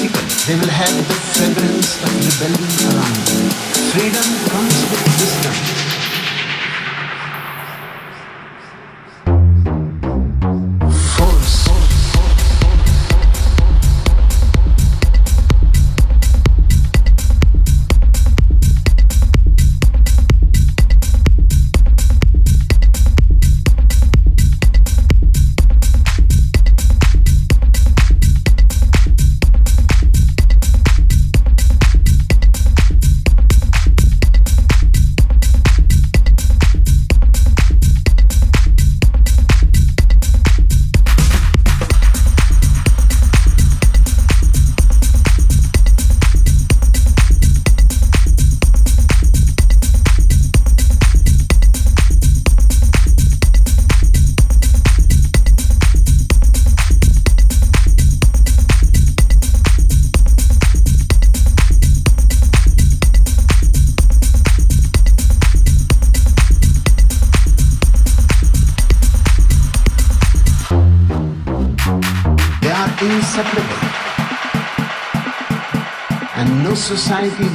music, they will have the fragrance of rebellion around them. Freedom comes with wisdom.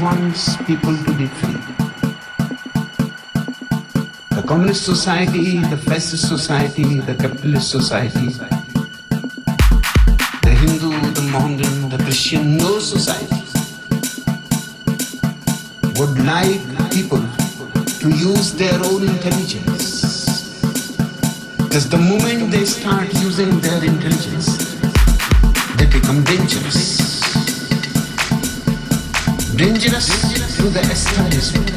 wants people to be free. The communist society, the fascist society, the capitalist society, the Hindu, the Mohammedan, the Christian, no society would like people to use their own intelligence. Because the moment they start using their intelligence, they become dangerous. Dangerous to the establishment.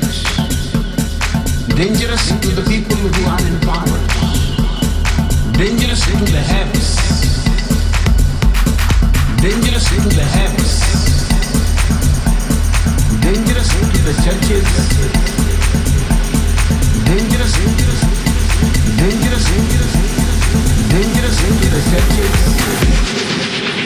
Dangerous to the people who are in power. Dangerous to the haves. Dangerous to the haves. Dangerous to the churches. Dangerous, dangerous, dangerous, dangerous to the churches.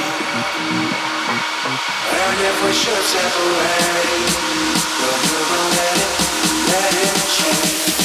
Should separate, but we won't let it, let it change.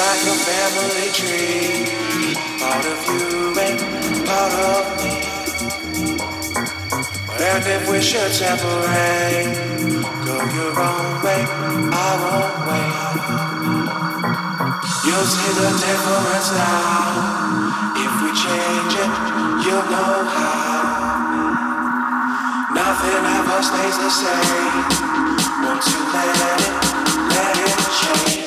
like a family tree. Part of you and part of me. And if we should separate, go your own way, our own way. You'll see the difference now. If we change it, you'll know how. Nothing ever stays the same. Once you let it, let it change.